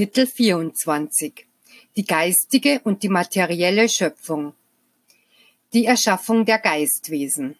Kapitel 24 Die geistige und die materielle Schöpfung Die Erschaffung der Geistwesen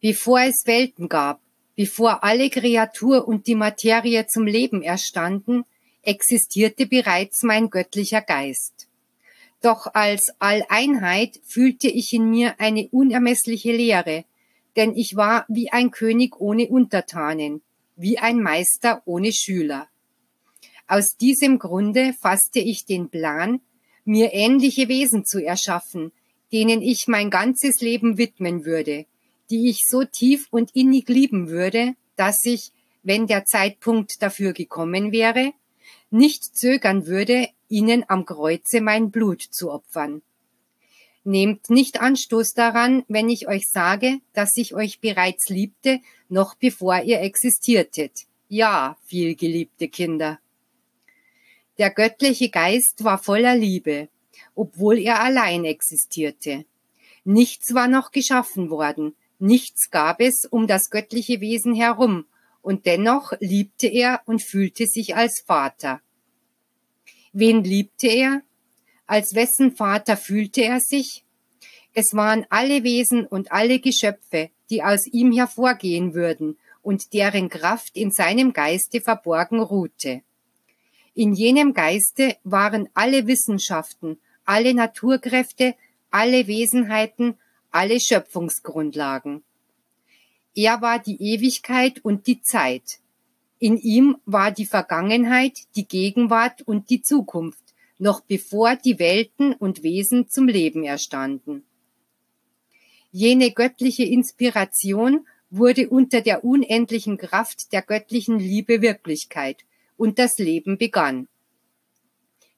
Bevor es Welten gab, bevor alle Kreatur und die Materie zum Leben erstanden, existierte bereits mein göttlicher Geist. Doch als Alleinheit fühlte ich in mir eine unermessliche Leere, denn ich war wie ein König ohne Untertanen, wie ein Meister ohne Schüler. Aus diesem Grunde fasste ich den Plan, mir ähnliche Wesen zu erschaffen, denen ich mein ganzes Leben widmen würde, die ich so tief und innig lieben würde, dass ich, wenn der Zeitpunkt dafür gekommen wäre, nicht zögern würde, ihnen am Kreuze mein Blut zu opfern. Nehmt nicht Anstoß daran, wenn ich euch sage, dass ich euch bereits liebte, noch bevor ihr existiertet. Ja, vielgeliebte Kinder. Der göttliche Geist war voller Liebe, obwohl er allein existierte. Nichts war noch geschaffen worden, nichts gab es um das göttliche Wesen herum, und dennoch liebte er und fühlte sich als Vater. Wen liebte er? Als wessen Vater fühlte er sich? Es waren alle Wesen und alle Geschöpfe, die aus ihm hervorgehen würden und deren Kraft in seinem Geiste verborgen ruhte. In jenem Geiste waren alle Wissenschaften, alle Naturkräfte, alle Wesenheiten, alle Schöpfungsgrundlagen. Er war die Ewigkeit und die Zeit. In ihm war die Vergangenheit, die Gegenwart und die Zukunft, noch bevor die Welten und Wesen zum Leben erstanden. Jene göttliche Inspiration wurde unter der unendlichen Kraft der göttlichen Liebe Wirklichkeit und das Leben begann.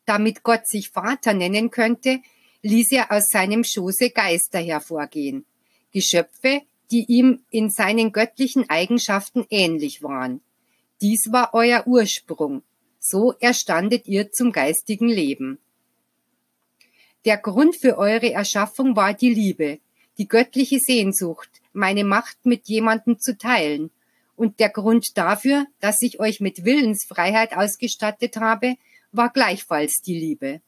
Damit Gott sich Vater nennen könnte, ließ er aus seinem Schoße Geister hervorgehen, Geschöpfe, die ihm in seinen göttlichen Eigenschaften ähnlich waren. Dies war euer Ursprung, so erstandet ihr zum geistigen Leben. Der Grund für eure Erschaffung war die Liebe, die göttliche Sehnsucht, meine Macht mit jemandem zu teilen und der Grund dafür, dass ich euch mit Willensfreiheit ausgestattet habe, war gleichfalls die Liebe.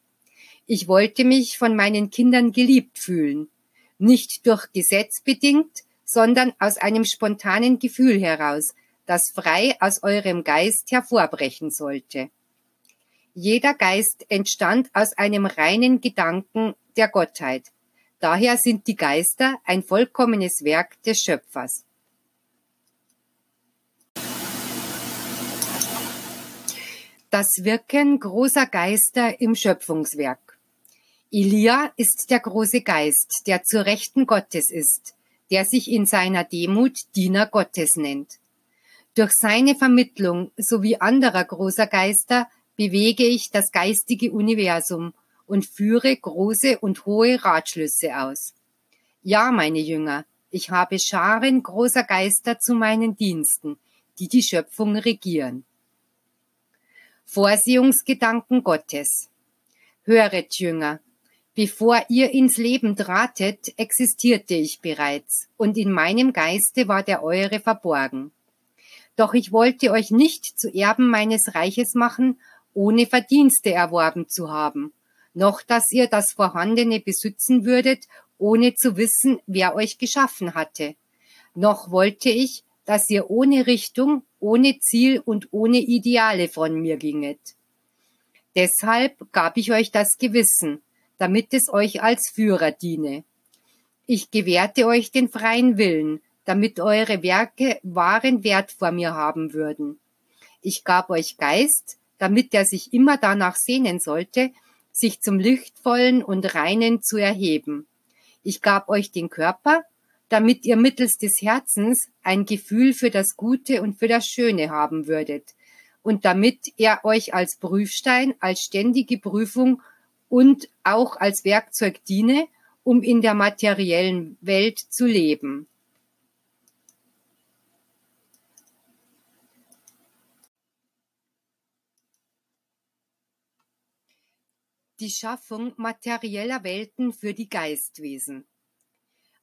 Ich wollte mich von meinen Kindern geliebt fühlen, nicht durch Gesetz bedingt, sondern aus einem spontanen Gefühl heraus, das frei aus eurem Geist hervorbrechen sollte. Jeder Geist entstand aus einem reinen Gedanken der Gottheit. Daher sind die Geister ein vollkommenes Werk des Schöpfers. Das Wirken großer Geister im Schöpfungswerk. Elia ist der große Geist, der zur Rechten Gottes ist, der sich in seiner Demut Diener Gottes nennt. Durch seine Vermittlung sowie anderer großer Geister bewege ich das geistige Universum und führe große und hohe Ratschlüsse aus. Ja, meine Jünger, ich habe Scharen großer Geister zu meinen Diensten, die die Schöpfung regieren. Vorsehungsgedanken Gottes. Höret, Jünger, bevor ihr ins Leben tratet, existierte ich bereits, und in meinem Geiste war der eure verborgen. Doch ich wollte euch nicht zu Erben meines Reiches machen, ohne Verdienste erworben zu haben, noch dass ihr das Vorhandene besitzen würdet, ohne zu wissen, wer euch geschaffen hatte. Noch wollte ich, dass ihr ohne Richtung, ohne Ziel und ohne Ideale von mir ginget. Deshalb gab ich euch das Gewissen, damit es euch als Führer diene. Ich gewährte euch den freien Willen, damit eure Werke wahren Wert vor mir haben würden. Ich gab euch Geist, damit er sich immer danach sehnen sollte, sich zum Lichtvollen und Reinen zu erheben. Ich gab euch den Körper, damit ihr mittels des Herzens ein Gefühl für das Gute und für das Schöne haben würdet, und damit er euch als Prüfstein, als ständige Prüfung und auch als Werkzeug diene, um in der materiellen Welt zu leben. Die Schaffung materieller Welten für die Geistwesen.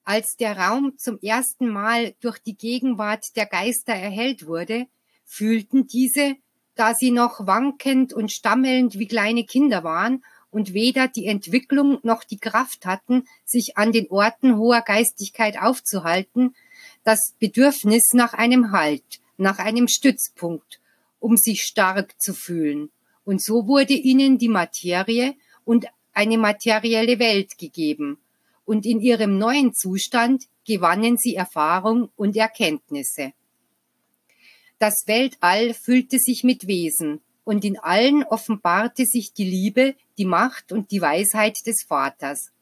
Als der Raum zum ersten Mal durch die Gegenwart der Geister erhellt wurde, fühlten diese, da sie noch wankend und stammelnd wie kleine Kinder waren und weder die Entwicklung noch die Kraft hatten, sich an den Orten hoher Geistigkeit aufzuhalten, das Bedürfnis nach einem Halt, nach einem Stützpunkt, um sich stark zu fühlen. Und so wurde ihnen die Materie und eine materielle Welt gegeben. Und in ihrem neuen Zustand gewannen sie Erfahrung und Erkenntnisse. Das Weltall füllte sich mit Wesen, und in allen offenbarte sich die Liebe, die Macht und die Weisheit des Vaters.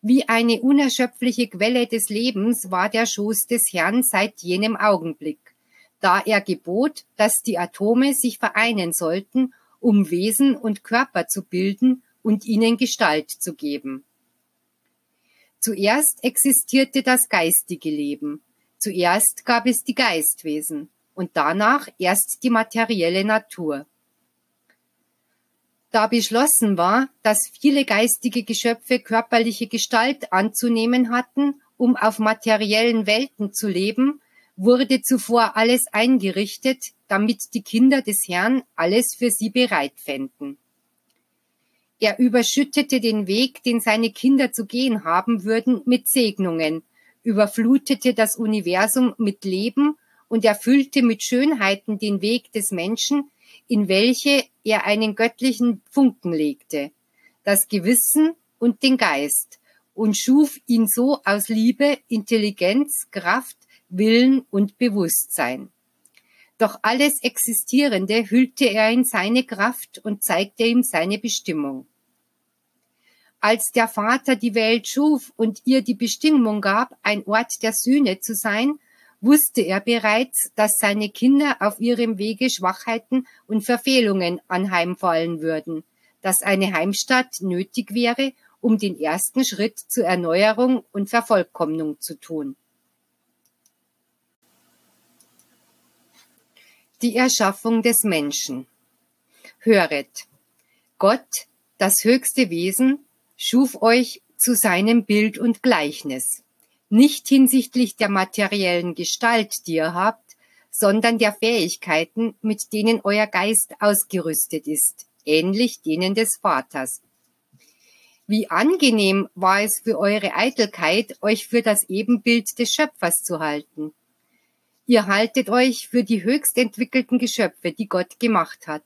Wie eine unerschöpfliche Quelle des Lebens war der Schoß des Herrn seit jenem Augenblick, da er gebot, dass die Atome sich vereinen sollten, um Wesen und Körper zu bilden und ihnen Gestalt zu geben. Zuerst existierte das geistige Leben, zuerst gab es die Geistwesen und danach erst die materielle Natur. Da beschlossen war, dass viele geistige Geschöpfe körperliche Gestalt anzunehmen hatten, um auf materiellen Welten zu leben, wurde zuvor alles eingerichtet, damit die Kinder des Herrn alles für sie bereit fänden. Er überschüttete den Weg, den seine Kinder zu gehen haben würden, mit Segnungen, überflutete das Universum mit Leben und erfüllte mit Schönheiten den Weg des Menschen, in welche er einen göttlichen Funken legte, das Gewissen und den Geist, und schuf ihn so aus Liebe, Intelligenz, Kraft, Willen und Bewusstsein. Doch alles Existierende hüllte er in seine Kraft und zeigte ihm seine Bestimmung. Als der Vater die Welt schuf und ihr die Bestimmung gab, ein Ort der Sühne zu sein, wusste er bereits, dass seine Kinder auf ihrem Wege Schwachheiten und Verfehlungen anheimfallen würden, dass eine Heimstatt nötig wäre, um den ersten Schritt zur Erneuerung und Vervollkommnung zu tun. Die Erschaffung des Menschen. Höret, Gott, das höchste Wesen, schuf euch zu seinem Bild und Gleichnis, nicht hinsichtlich der materiellen Gestalt, die ihr habt, sondern der Fähigkeiten, mit denen euer Geist ausgerüstet ist, ähnlich denen des Vaters. Wie angenehm war es für eure Eitelkeit, euch für das Ebenbild des Schöpfers zu halten. Ihr haltet euch für die höchst entwickelten Geschöpfe, die Gott gemacht hat.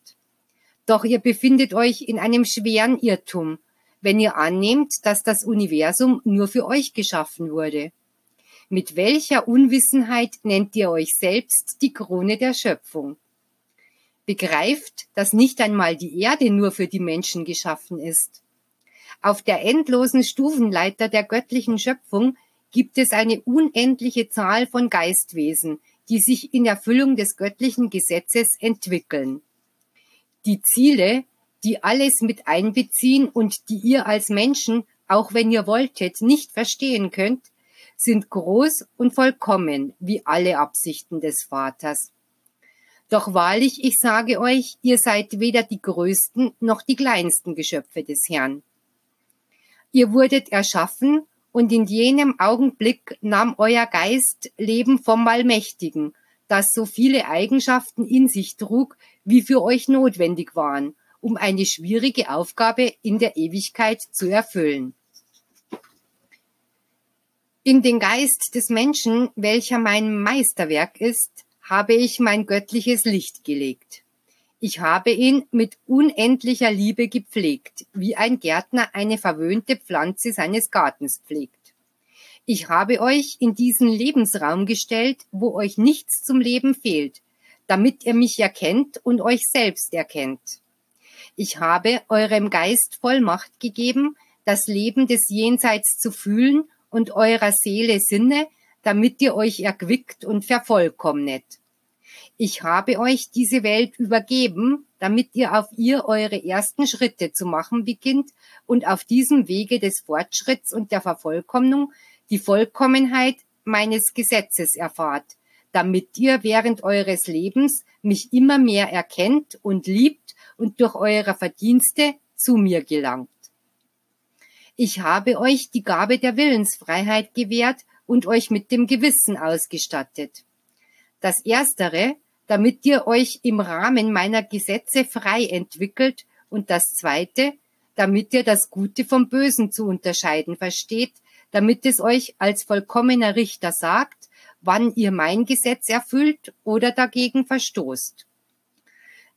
Doch ihr befindet euch in einem schweren Irrtum, wenn ihr annehmt, dass das Universum nur für euch geschaffen wurde? Mit welcher Unwissenheit nennt ihr euch selbst die Krone der Schöpfung? Begreift, dass nicht einmal die Erde nur für die Menschen geschaffen ist. Auf der endlosen Stufenleiter der göttlichen Schöpfung gibt es eine unendliche Zahl von Geistwesen, die sich in Erfüllung des göttlichen Gesetzes entwickeln. Die Ziele, die alles mit einbeziehen und die ihr als Menschen, auch wenn ihr wolltet, nicht verstehen könnt, sind groß und vollkommen wie alle Absichten des Vaters. Doch wahrlich, ich sage euch, ihr seid weder die größten noch die kleinsten Geschöpfe des Herrn. Ihr wurdet erschaffen, und in jenem Augenblick nahm euer Geist Leben vom Allmächtigen, das so viele Eigenschaften in sich trug, wie für euch notwendig waren, um eine schwierige Aufgabe in der Ewigkeit zu erfüllen. In den Geist des Menschen, welcher mein Meisterwerk ist, habe ich mein göttliches Licht gelegt. Ich habe ihn mit unendlicher Liebe gepflegt, wie ein Gärtner eine verwöhnte Pflanze seines Gartens pflegt. Ich habe euch in diesen Lebensraum gestellt, wo euch nichts zum Leben fehlt, damit ihr mich erkennt und euch selbst erkennt. Ich habe eurem Geist Vollmacht gegeben, das Leben des Jenseits zu fühlen und eurer Seele Sinne, damit ihr euch erquickt und vervollkommnet. Ich habe euch diese Welt übergeben, damit ihr auf ihr eure ersten Schritte zu machen beginnt und auf diesem Wege des Fortschritts und der Vervollkommnung die Vollkommenheit meines Gesetzes erfahrt, damit ihr während eures Lebens mich immer mehr erkennt und liebt und durch eure Verdienste zu mir gelangt. Ich habe euch die Gabe der Willensfreiheit gewährt und euch mit dem Gewissen ausgestattet. Das Erstere, damit ihr euch im Rahmen meiner Gesetze frei entwickelt und das zweite, damit ihr das Gute vom Bösen zu unterscheiden versteht, damit es euch als vollkommener Richter sagt, wann ihr mein Gesetz erfüllt oder dagegen verstoßt.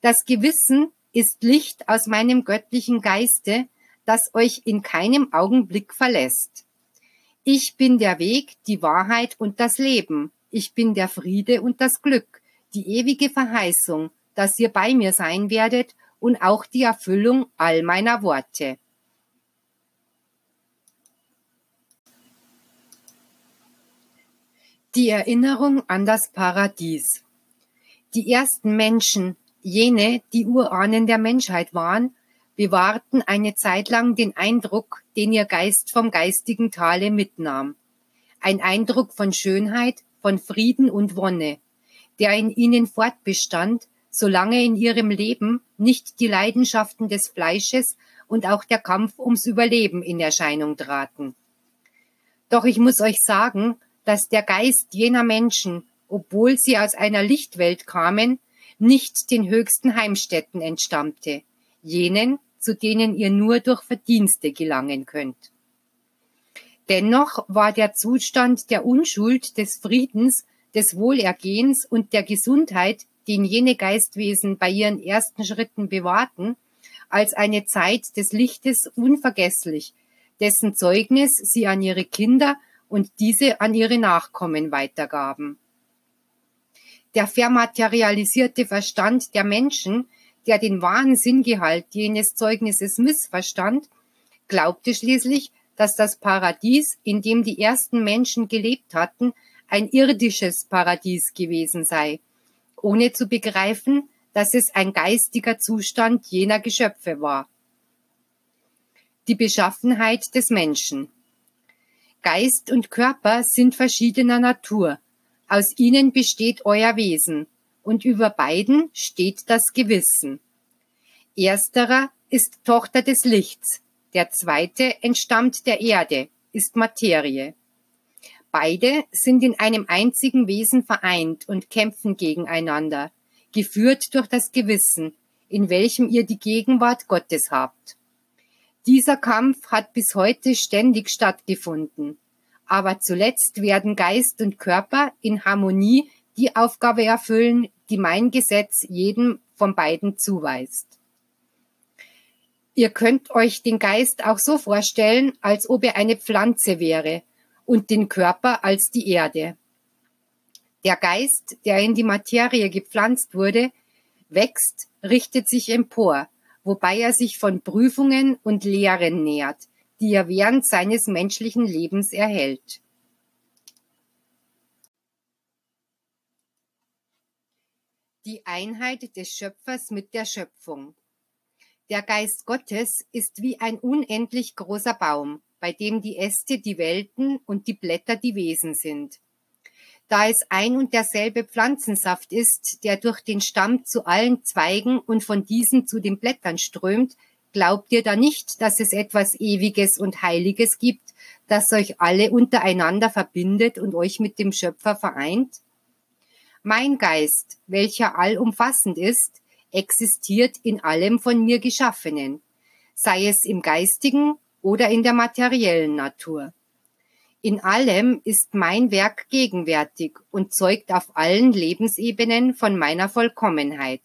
Das Gewissen ist Licht aus meinem göttlichen Geiste, das euch in keinem Augenblick verlässt. Ich bin der Weg, die Wahrheit und das Leben. Ich bin der Friede und das Glück, die ewige Verheißung, dass ihr bei mir sein werdet und auch die Erfüllung all meiner Worte. Die Erinnerung an das Paradies. Die ersten Menschen, jene, die Urahnen der Menschheit waren, bewahrten eine Zeit lang den Eindruck, den ihr Geist vom geistigen Tale mitnahm. Ein Eindruck von Schönheit, von Frieden und Wonne, der in ihnen fortbestand, solange in ihrem Leben nicht die Leidenschaften des Fleisches und auch der Kampf ums Überleben in Erscheinung traten. Doch ich muss euch sagen, dass der Geist jener Menschen, obwohl sie aus einer Lichtwelt kamen, nicht den höchsten Heimstätten entstammte, jenen, zu denen ihr nur durch Verdienste gelangen könnt. Dennoch war der Zustand der Unschuld, des Friedens, des Wohlergehens und der Gesundheit, den jene Geistwesen bei ihren ersten Schritten bewahrten, als eine Zeit des Lichtes unvergesslich, dessen Zeugnis sie an ihre Kinder und diese an ihre Nachkommen weitergaben. Der vermaterialisierte Verstand der Menschen, der den wahren Sinngehalt jenes Zeugnisses missverstand, glaubte schließlich, dass das Paradies, in dem die ersten Menschen gelebt hatten, ein irdisches Paradies gewesen sei, ohne zu begreifen, dass es ein geistiger Zustand jener Geschöpfe war. Die Beschaffenheit des Menschen. Geist und Körper sind verschiedener Natur. Aus ihnen besteht euer Wesen, und über beiden steht das Gewissen. Ersterer ist Tochter des Lichts, der zweite entstammt der Erde, ist Materie. Beide sind in einem einzigen Wesen vereint und kämpfen gegeneinander, geführt durch das Gewissen, in welchem ihr die Gegenwart Gottes habt. Dieser Kampf hat bis heute ständig stattgefunden. Aber zuletzt werden Geist und Körper in Harmonie die Aufgabe erfüllen, die mein Gesetz jedem von beiden zuweist. Ihr könnt euch den Geist auch so vorstellen, als ob er eine Pflanze wäre und den Körper als die Erde. Der Geist, der in die Materie gepflanzt wurde, wächst, richtet sich empor, wobei er sich von Prüfungen und Lehren nährt, die er während seines menschlichen Lebens erhält. Die Einheit des Schöpfers mit der Schöpfung. Der Geist Gottes ist wie ein unendlich großer Baum, bei dem die Äste die Welten und die Blätter die Wesen sind. Da es ein und derselbe Pflanzensaft ist, der durch den Stamm zu allen Zweigen und von diesen zu den Blättern strömt, glaubt ihr da nicht, dass es etwas Ewiges und Heiliges gibt, das euch alle untereinander verbindet und euch mit dem Schöpfer vereint? Mein Geist, welcher allumfassend ist, existiert in allem von mir Geschaffenen, sei es im geistigen oder in der materiellen Natur. In allem ist mein Werk gegenwärtig und zeugt auf allen Lebensebenen von meiner Vollkommenheit.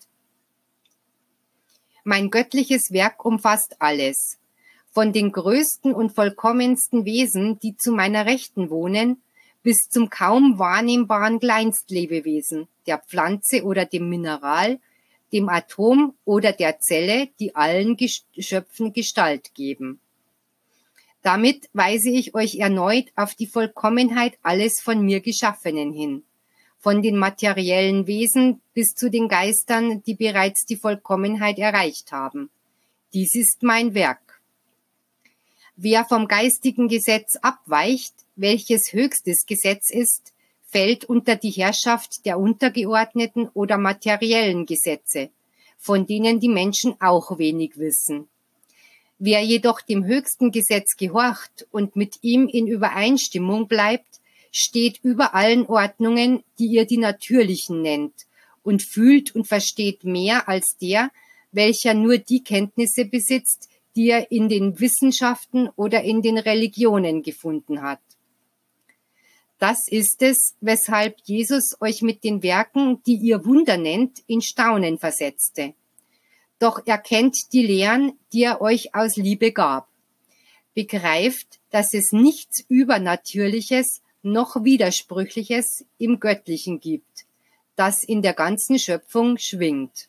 Mein göttliches Werk umfasst alles, von den größten und vollkommensten Wesen, die zu meiner Rechten wohnen, bis zum kaum wahrnehmbaren Kleinstlebewesen, der Pflanze oder dem Mineral, dem Atom oder der Zelle, die allen Geschöpfen Gestalt geben. Damit weise ich euch erneut auf die Vollkommenheit alles von mir Geschaffenen hin, von den materiellen Wesen bis zu den Geistern, die bereits die Vollkommenheit erreicht haben. Dies ist mein Werk. Wer vom geistigen Gesetz abweicht, welches höchstes Gesetz ist, fällt unter die Herrschaft der untergeordneten oder materiellen Gesetze, von denen die Menschen auch wenig wissen. Wer jedoch dem höchsten Gesetz gehorcht und mit ihm in Übereinstimmung bleibt, steht über allen Ordnungen, die ihr die natürlichen nennt, und fühlt und versteht mehr als der, welcher nur die Kenntnisse besitzt, die er in den Wissenschaften oder in den Religionen gefunden hat. Das ist es, weshalb Jesus euch mit den Werken, die ihr Wunder nennt, in Staunen versetzte. Doch er kennt die Lehren, die er euch aus Liebe gab. Begreift, dass es nichts Übernatürliches noch Widersprüchliches im Göttlichen gibt, das in der ganzen Schöpfung schwingt.